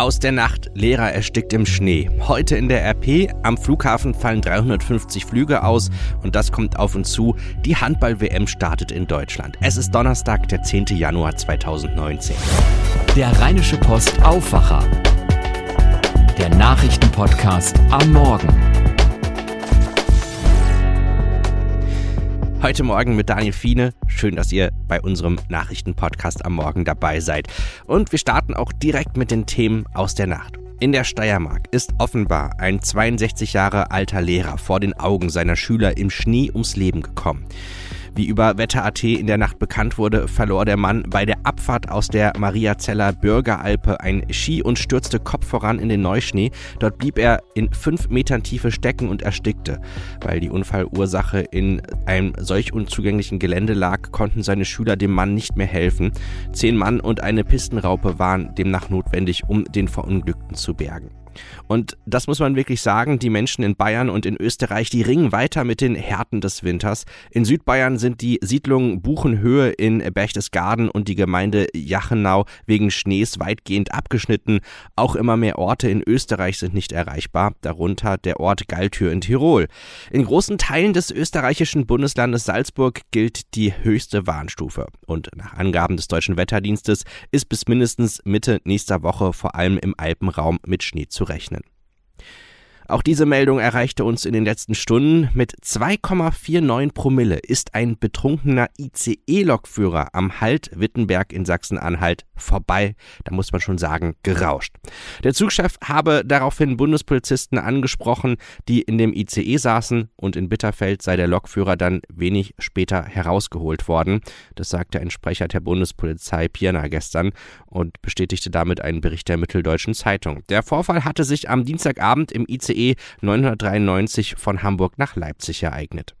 Aus der Nacht, Lehrer erstickt im Schnee. Heute in der RP, am Flughafen fallen 350 Flüge aus und das kommt auf uns zu. Die Handball-WM startet in Deutschland. Es ist Donnerstag, der 10. Januar 2019. Der Rheinische Post Aufwacher. Der Nachrichtenpodcast am Morgen. Heute Morgen mit Daniel Fiene. Schön, dass ihr bei unserem Nachrichtenpodcast am Morgen dabei seid. Und wir starten auch direkt mit den Themen aus der Nacht. In der Steiermark ist offenbar ein 62 Jahre alter Lehrer vor den Augen seiner Schüler im Schnee ums Leben gekommen. Wie über Wetter.at in der Nacht bekannt wurde, verlor der Mann bei der Abfahrt aus der Mariazeller Bürgeralpe ein Ski und stürzte Kopf voran in den Neuschnee. Dort blieb er in fünf Metern Tiefe stecken und erstickte. Weil die Unfallursache in einem solch unzugänglichen Gelände lag, konnten seine Schüler dem Mann nicht mehr helfen. Zehn Mann und eine Pistenraupe waren demnach notwendig, um den Verunglückten zu bergen. Und das muss man wirklich sagen, die Menschen in Bayern und in Österreich, die ringen weiter mit den Härten des Winters. In Südbayern sind die Siedlungen Buchenhöhe in Berchtesgaden und die Gemeinde Jachenau wegen Schnees weitgehend abgeschnitten. Auch immer mehr Orte in Österreich sind nicht erreichbar, darunter der Ort Galtür in Tirol. In großen Teilen des österreichischen Bundeslandes Salzburg gilt die höchste Warnstufe. Und nach Angaben des deutschen Wetterdienstes ist bis mindestens Mitte nächster Woche vor allem im Alpenraum mit Schnee zu rechnen. Auch diese Meldung erreichte uns in den letzten Stunden. Mit 2,49 Promille ist ein betrunkener ICE-Lokführer am Halt Wittenberg in Sachsen-Anhalt vorbei. Da muss man schon sagen, gerauscht. Der Zugchef habe daraufhin Bundespolizisten angesprochen, die in dem ICE saßen und in Bitterfeld sei der Lokführer dann wenig später herausgeholt worden. Das sagte ein Sprecher der Bundespolizei Pirna gestern und bestätigte damit einen Bericht der Mitteldeutschen Zeitung. Der Vorfall hatte sich am Dienstagabend im ICE ICE 993 von Hamburg nach Leipzig ereignet.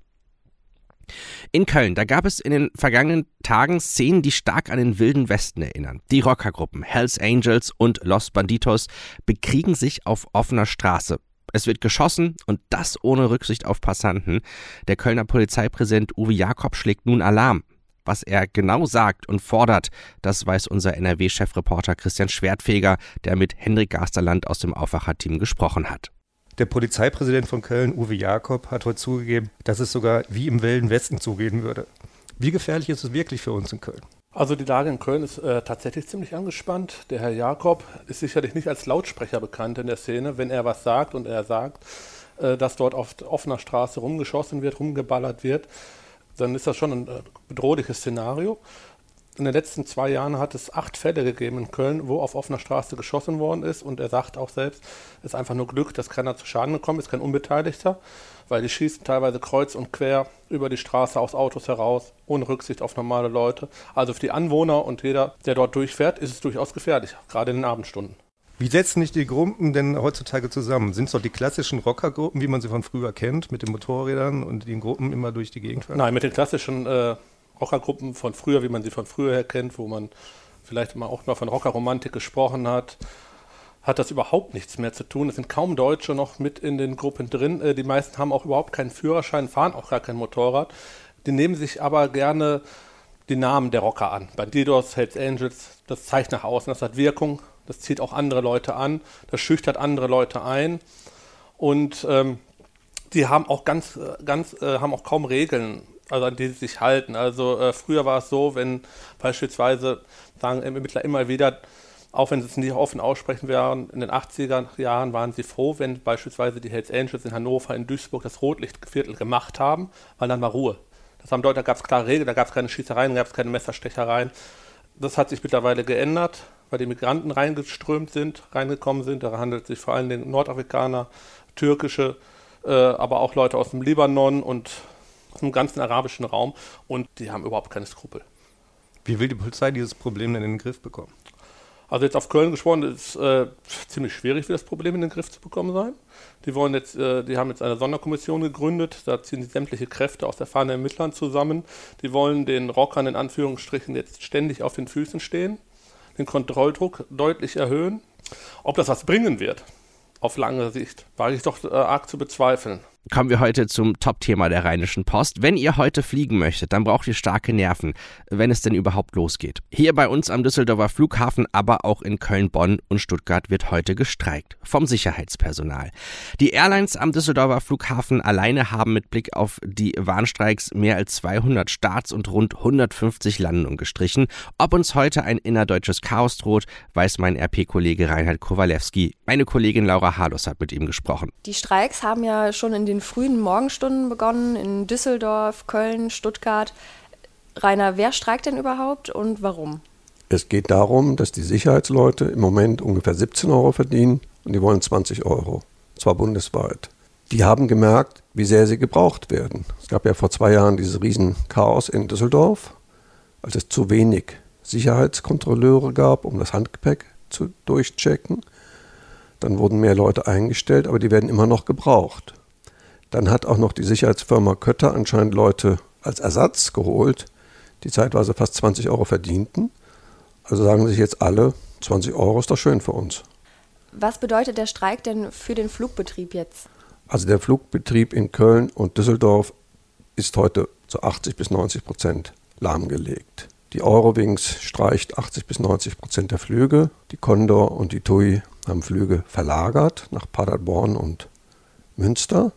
In Köln, da gab es in den vergangenen Tagen Szenen, die stark an den wilden Westen erinnern. Die Rockergruppen Hells Angels und Los Banditos bekriegen sich auf offener Straße. Es wird geschossen und das ohne Rücksicht auf Passanten. Der Kölner Polizeipräsident Uwe Jakob schlägt nun Alarm. Was er genau sagt und fordert, das weiß unser NRW-Chefreporter Christian Schwertfeger, der mit Hendrik Gasterland aus dem Aufwacherteam gesprochen hat. Der Polizeipräsident von Köln, Uwe Jakob, hat heute zugegeben, dass es sogar wie im Wilden Westen zugehen würde. Wie gefährlich ist es wirklich für uns in Köln? Also die Lage in Köln ist äh, tatsächlich ziemlich angespannt. Der Herr Jakob ist sicherlich nicht als Lautsprecher bekannt in der Szene. Wenn er was sagt und er sagt, äh, dass dort auf offener Straße rumgeschossen wird, rumgeballert wird, dann ist das schon ein äh, bedrohliches Szenario in den letzten zwei Jahren hat es acht Fälle gegeben in Köln, wo auf offener Straße geschossen worden ist. Und er sagt auch selbst, es ist einfach nur Glück, dass keiner zu Schaden gekommen ist, kein Unbeteiligter, weil die schießen teilweise kreuz und quer über die Straße aus Autos heraus, ohne Rücksicht auf normale Leute. Also für die Anwohner und jeder, der dort durchfährt, ist es durchaus gefährlich, gerade in den Abendstunden. Wie setzen sich die Gruppen denn heutzutage zusammen? Sind es doch die klassischen Rockergruppen, wie man sie von früher kennt, mit den Motorrädern und den Gruppen immer durch die Gegend fahren? Nein, mit den klassischen äh, Rockergruppen von früher, wie man sie von früher her kennt, wo man vielleicht mal auch mal von Rockerromantik gesprochen hat, hat das überhaupt nichts mehr zu tun. Es sind kaum Deutsche noch mit in den Gruppen drin. Äh, die meisten haben auch überhaupt keinen Führerschein, fahren auch gar kein Motorrad. Die nehmen sich aber gerne die Namen der Rocker an. Bandidos, Hells Angels, das zeigt nach außen, das hat Wirkung, das zieht auch andere Leute an, das schüchtert andere Leute ein. Und ähm, die haben auch ganz, äh, ganz, äh, haben auch kaum Regeln also an die sie sich halten. Also äh, früher war es so, wenn beispielsweise, sagen Ermittler immer wieder, auch wenn sie es nicht offen aussprechen werden, in den 80er Jahren waren sie froh, wenn beispielsweise die Hells Angels in Hannover, in Duisburg das Rotlichtviertel gemacht haben, weil dann war Ruhe. Das haben dort, da gab es klare Regeln, da gab es keine Schießereien, da gab es keine Messerstechereien. Das hat sich mittlerweile geändert, weil die Migranten reingeströmt sind, reingekommen sind. Da handelt es sich vor allem den Nordafrikaner, türkische, äh, aber auch Leute aus dem Libanon und aus dem ganzen arabischen Raum und die haben überhaupt keine Skrupel. Wie will die Polizei dieses Problem denn in den Griff bekommen? Also jetzt auf Köln gesprochen, ist äh, ziemlich schwierig, wie das Problem in den Griff zu bekommen sein. Die wollen jetzt, äh, die haben jetzt eine Sonderkommission gegründet, da ziehen sie sämtliche Kräfte aus der Fahne Ermittlern zusammen. Die wollen den Rockern in Anführungsstrichen jetzt ständig auf den Füßen stehen, den Kontrolldruck deutlich erhöhen. Ob das was bringen wird, auf lange Sicht, wage ich doch äh, arg zu bezweifeln. Kommen wir heute zum Top-Thema der Rheinischen Post. Wenn ihr heute fliegen möchtet, dann braucht ihr starke Nerven, wenn es denn überhaupt losgeht. Hier bei uns am Düsseldorfer Flughafen, aber auch in Köln, Bonn und Stuttgart wird heute gestreikt. Vom Sicherheitspersonal. Die Airlines am Düsseldorfer Flughafen alleine haben mit Blick auf die Warnstreiks mehr als 200 Starts und rund 150 Landungen gestrichen. Ob uns heute ein innerdeutsches Chaos droht, weiß mein RP-Kollege Reinhard Kowalewski. Meine Kollegin Laura Harlos hat mit ihm gesprochen. Die Streiks haben ja schon in den frühen Morgenstunden begonnen, in Düsseldorf, Köln, Stuttgart. Rainer, wer streikt denn überhaupt und warum? Es geht darum, dass die Sicherheitsleute im Moment ungefähr 17 Euro verdienen und die wollen 20 Euro, zwar bundesweit. Die haben gemerkt, wie sehr sie gebraucht werden. Es gab ja vor zwei Jahren dieses Riesenchaos in Düsseldorf, als es zu wenig Sicherheitskontrolleure gab, um das Handgepäck zu durchchecken. Dann wurden mehr Leute eingestellt, aber die werden immer noch gebraucht. Dann hat auch noch die Sicherheitsfirma Kötter anscheinend Leute als Ersatz geholt, die zeitweise fast 20 Euro verdienten. Also sagen sich jetzt alle, 20 Euro ist doch schön für uns. Was bedeutet der Streik denn für den Flugbetrieb jetzt? Also der Flugbetrieb in Köln und Düsseldorf ist heute zu 80 bis 90 Prozent lahmgelegt. Die Eurowings streicht 80 bis 90 Prozent der Flüge. Die Condor und die TUI haben Flüge verlagert nach Paderborn und Münster.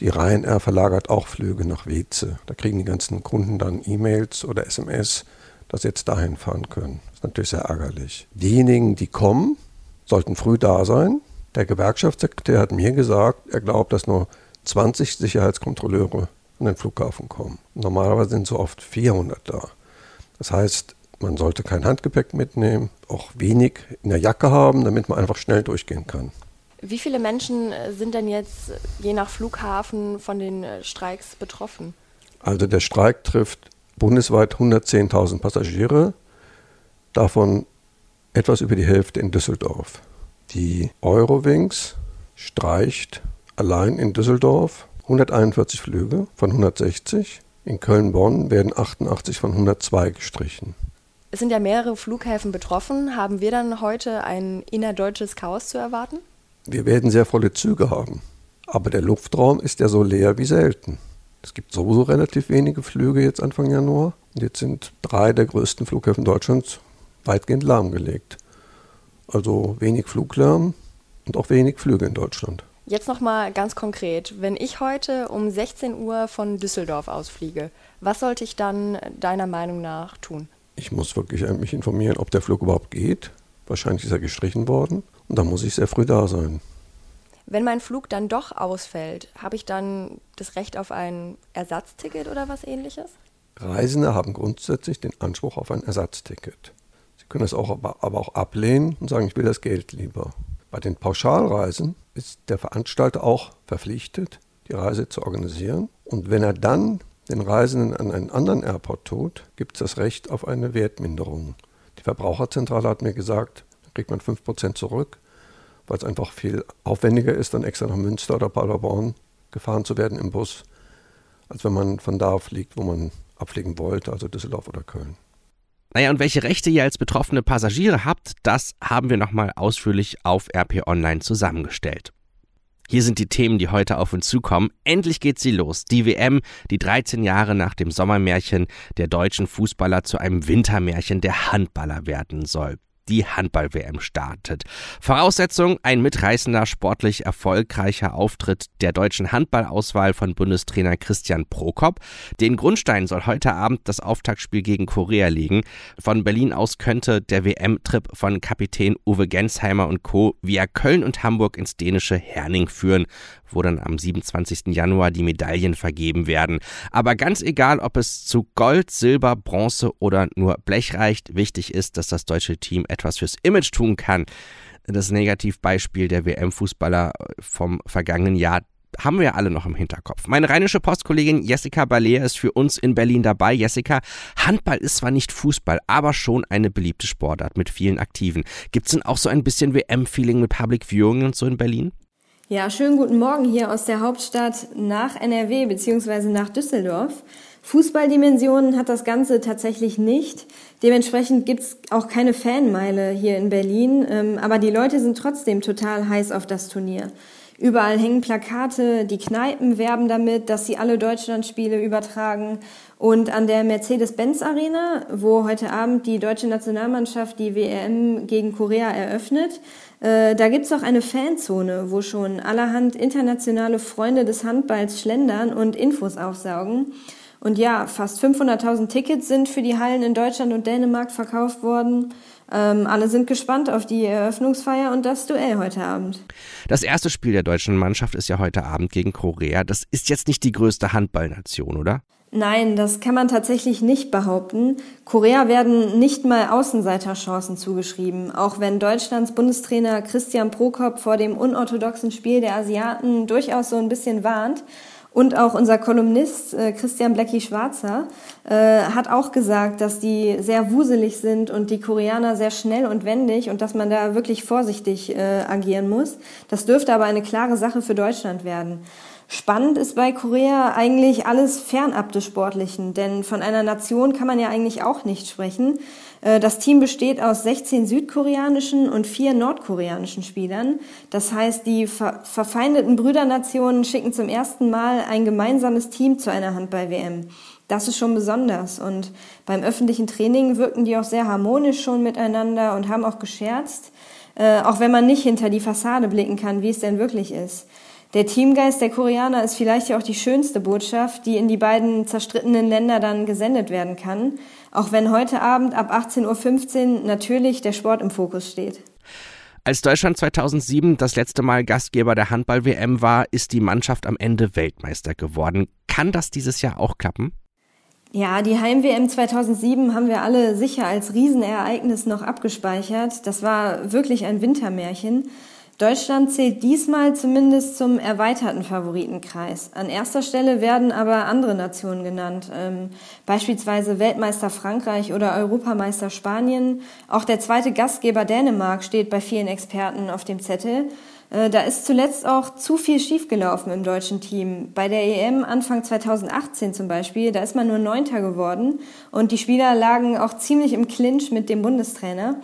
Die Ryanair verlagert auch Flüge nach Weze. Da kriegen die ganzen Kunden dann E-Mails oder SMS, dass sie jetzt dahin fahren können. Das ist natürlich sehr ärgerlich. Diejenigen, die kommen, sollten früh da sein. Der Gewerkschaftssekretär hat mir gesagt, er glaubt, dass nur 20 Sicherheitskontrolleure an den Flughafen kommen. Normalerweise sind so oft 400 da. Das heißt, man sollte kein Handgepäck mitnehmen, auch wenig in der Jacke haben, damit man einfach schnell durchgehen kann. Wie viele Menschen äh, sind denn jetzt äh, je nach Flughafen von den äh, Streiks betroffen? Also der Streik trifft bundesweit 110.000 Passagiere, davon etwas über die Hälfte in Düsseldorf. Die Eurowings streicht allein in Düsseldorf 141 Flüge von 160. In Köln-Bonn werden 88 von 102 gestrichen. Es sind ja mehrere Flughäfen betroffen. Haben wir dann heute ein innerdeutsches Chaos zu erwarten? Wir werden sehr volle Züge haben. Aber der Luftraum ist ja so leer wie selten. Es gibt sowieso relativ wenige Flüge jetzt Anfang Januar. Und jetzt sind drei der größten Flughäfen Deutschlands weitgehend lahmgelegt. Also wenig Fluglärm und auch wenig Flüge in Deutschland. Jetzt nochmal ganz konkret. Wenn ich heute um 16 Uhr von Düsseldorf ausfliege, was sollte ich dann deiner Meinung nach tun? Ich muss wirklich mich informieren, ob der Flug überhaupt geht. Wahrscheinlich ist er gestrichen worden. Und dann muss ich sehr früh da sein. Wenn mein Flug dann doch ausfällt, habe ich dann das Recht auf ein Ersatzticket oder was ähnliches? Reisende haben grundsätzlich den Anspruch auf ein Ersatzticket. Sie können es auch, aber auch ablehnen und sagen, ich will das Geld lieber. Bei den Pauschalreisen ist der Veranstalter auch verpflichtet, die Reise zu organisieren. Und wenn er dann den Reisenden an einen anderen Airport tut, gibt es das Recht auf eine Wertminderung. Die Verbraucherzentrale hat mir gesagt, da kriegt man 5% zurück, weil es einfach viel aufwendiger ist, dann extra nach Münster oder Paderborn gefahren zu werden im Bus, als wenn man von da fliegt, wo man abfliegen wollte, also Düsseldorf oder Köln. Naja, und welche Rechte ihr als betroffene Passagiere habt, das haben wir nochmal ausführlich auf RP Online zusammengestellt. Hier sind die Themen, die heute auf uns zukommen. Endlich geht sie los. Die WM, die 13 Jahre nach dem Sommermärchen der deutschen Fußballer zu einem Wintermärchen der Handballer werden soll die Handball-WM startet. Voraussetzung ein mitreißender, sportlich erfolgreicher Auftritt der deutschen Handballauswahl von Bundestrainer Christian Prokop. Den Grundstein soll heute Abend das Auftaktspiel gegen Korea legen. Von Berlin aus könnte der WM-Trip von Kapitän Uwe Gensheimer und Co. via Köln und Hamburg ins dänische Herning führen, wo dann am 27. Januar die Medaillen vergeben werden. Aber ganz egal, ob es zu Gold, Silber, Bronze oder nur Blech reicht, wichtig ist, dass das deutsche Team etwas fürs Image tun kann. Das Negativbeispiel der WM-Fußballer vom vergangenen Jahr haben wir alle noch im Hinterkopf. Meine rheinische Postkollegin Jessica Balea ist für uns in Berlin dabei. Jessica, Handball ist zwar nicht Fußball, aber schon eine beliebte Sportart mit vielen Aktiven. Gibt es denn auch so ein bisschen WM-Feeling mit Public Viewing und so in Berlin? Ja, schönen guten Morgen hier aus der Hauptstadt nach NRW bzw. nach Düsseldorf. Fußballdimensionen hat das Ganze tatsächlich nicht. Dementsprechend gibt's auch keine Fanmeile hier in Berlin, ähm, aber die Leute sind trotzdem total heiß auf das Turnier. Überall hängen Plakate, die Kneipen werben damit, dass sie alle Deutschlandspiele übertragen. Und an der Mercedes-Benz Arena, wo heute Abend die deutsche Nationalmannschaft die WM gegen Korea eröffnet, äh, da gibt's auch eine Fanzone, wo schon allerhand internationale Freunde des Handballs schlendern und Infos aufsaugen. Und ja, fast 500.000 Tickets sind für die Hallen in Deutschland und Dänemark verkauft worden. Ähm, alle sind gespannt auf die Eröffnungsfeier und das Duell heute Abend. Das erste Spiel der deutschen Mannschaft ist ja heute Abend gegen Korea. Das ist jetzt nicht die größte Handballnation, oder? Nein, das kann man tatsächlich nicht behaupten. Korea werden nicht mal Außenseiterchancen zugeschrieben, auch wenn Deutschlands Bundestrainer Christian Prokop vor dem unorthodoxen Spiel der Asiaten durchaus so ein bisschen warnt. Und auch unser Kolumnist äh, Christian Blecki Schwarzer äh, hat auch gesagt, dass die sehr wuselig sind und die Koreaner sehr schnell und wendig und dass man da wirklich vorsichtig äh, agieren muss. Das dürfte aber eine klare Sache für Deutschland werden. Spannend ist bei Korea eigentlich alles fernab des Sportlichen, denn von einer Nation kann man ja eigentlich auch nicht sprechen. Äh, das Team besteht aus 16 südkoreanischen und vier nordkoreanischen Spielern. Das heißt, die ver verfeindeten Brüdernationen schicken zum ersten Mal ein gemeinsames Team zu einer Handball-WM. Das ist schon besonders. Und beim öffentlichen Training wirken die auch sehr harmonisch schon miteinander und haben auch gescherzt, äh, auch wenn man nicht hinter die Fassade blicken kann, wie es denn wirklich ist. Der Teamgeist der Koreaner ist vielleicht ja auch die schönste Botschaft, die in die beiden zerstrittenen Länder dann gesendet werden kann, auch wenn heute Abend ab 18.15 Uhr natürlich der Sport im Fokus steht. Als Deutschland 2007 das letzte Mal Gastgeber der Handball-WM war, ist die Mannschaft am Ende Weltmeister geworden. Kann das dieses Jahr auch klappen? Ja, die Heim-WM 2007 haben wir alle sicher als Riesenereignis noch abgespeichert. Das war wirklich ein Wintermärchen. Deutschland zählt diesmal zumindest zum erweiterten Favoritenkreis. An erster Stelle werden aber andere Nationen genannt, ähm, beispielsweise Weltmeister Frankreich oder Europameister Spanien. Auch der zweite Gastgeber Dänemark steht bei vielen Experten auf dem Zettel. Äh, da ist zuletzt auch zu viel schiefgelaufen im deutschen Team. Bei der EM Anfang 2018 zum Beispiel, da ist man nur Neunter geworden und die Spieler lagen auch ziemlich im Clinch mit dem Bundestrainer.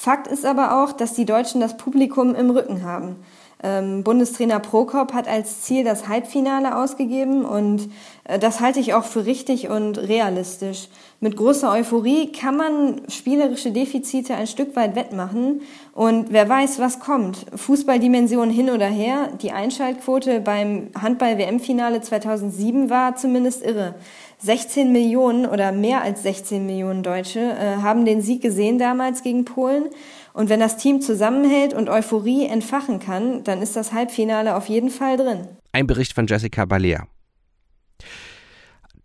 Fakt ist aber auch, dass die Deutschen das Publikum im Rücken haben. Ähm, Bundestrainer Prokop hat als Ziel das Halbfinale ausgegeben und äh, das halte ich auch für richtig und realistisch. Mit großer Euphorie kann man spielerische Defizite ein Stück weit wettmachen und wer weiß, was kommt. Fußballdimension hin oder her, die Einschaltquote beim Handball-WM-Finale 2007 war zumindest irre. 16 Millionen oder mehr als 16 Millionen Deutsche äh, haben den Sieg gesehen damals gegen Polen. Und wenn das Team zusammenhält und Euphorie entfachen kann, dann ist das Halbfinale auf jeden Fall drin. Ein Bericht von Jessica Balea.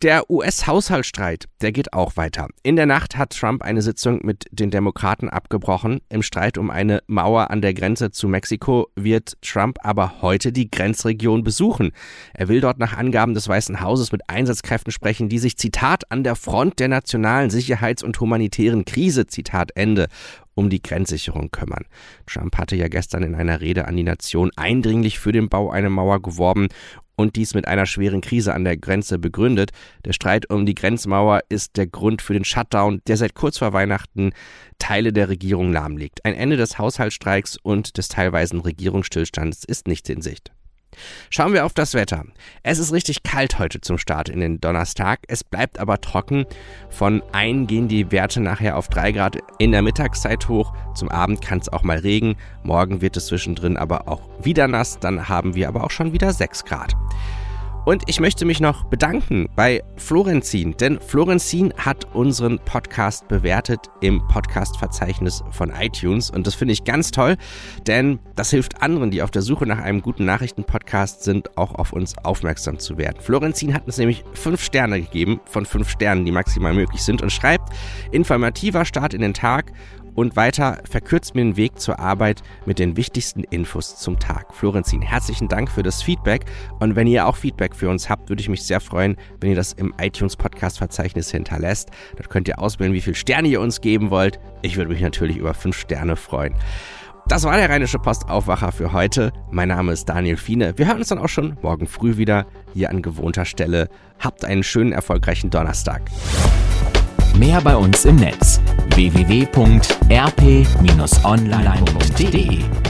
Der US-Haushaltsstreit, der geht auch weiter. In der Nacht hat Trump eine Sitzung mit den Demokraten abgebrochen. Im Streit um eine Mauer an der Grenze zu Mexiko wird Trump aber heute die Grenzregion besuchen. Er will dort nach Angaben des Weißen Hauses mit Einsatzkräften sprechen, die sich, Zitat, an der Front der nationalen Sicherheits- und humanitären Krise, Zitat Ende, um die Grenzsicherung kümmern. Trump hatte ja gestern in einer Rede an die Nation eindringlich für den Bau einer Mauer geworben und dies mit einer schweren Krise an der Grenze begründet. Der Streit um die Grenzmauer ist der Grund für den Shutdown, der seit kurz vor Weihnachten Teile der Regierung lahmlegt. Ein Ende des Haushaltsstreiks und des teilweisen Regierungsstillstands ist nicht in Sicht. Schauen wir auf das Wetter. Es ist richtig kalt heute zum Start in den Donnerstag. Es bleibt aber trocken. Von 1 gehen die Werte nachher auf 3 Grad in der Mittagszeit hoch. Zum Abend kann es auch mal regen. Morgen wird es zwischendrin aber auch wieder nass. Dann haben wir aber auch schon wieder 6 Grad. Und ich möchte mich noch bedanken bei Florenzin, denn Florenzin hat unseren Podcast bewertet im Podcast-Verzeichnis von iTunes. Und das finde ich ganz toll, denn das hilft anderen, die auf der Suche nach einem guten Nachrichten-Podcast sind, auch auf uns aufmerksam zu werden. Florenzin hat uns nämlich fünf Sterne gegeben, von fünf Sternen, die maximal möglich sind, und schreibt, informativer Start in den Tag und weiter verkürzt mir den Weg zur Arbeit mit den wichtigsten Infos zum Tag. Florenzin, herzlichen Dank für das Feedback und wenn ihr auch Feedback für uns habt, würde ich mich sehr freuen, wenn ihr das im iTunes Podcast Verzeichnis hinterlässt. Dort könnt ihr auswählen, wie viele Sterne ihr uns geben wollt. Ich würde mich natürlich über fünf Sterne freuen. Das war der Rheinische Postaufwacher für heute. Mein Name ist Daniel Fiene. Wir hören uns dann auch schon morgen früh wieder hier an gewohnter Stelle. Habt einen schönen, erfolgreichen Donnerstag. Mehr bei uns im Netz www.rp-online.de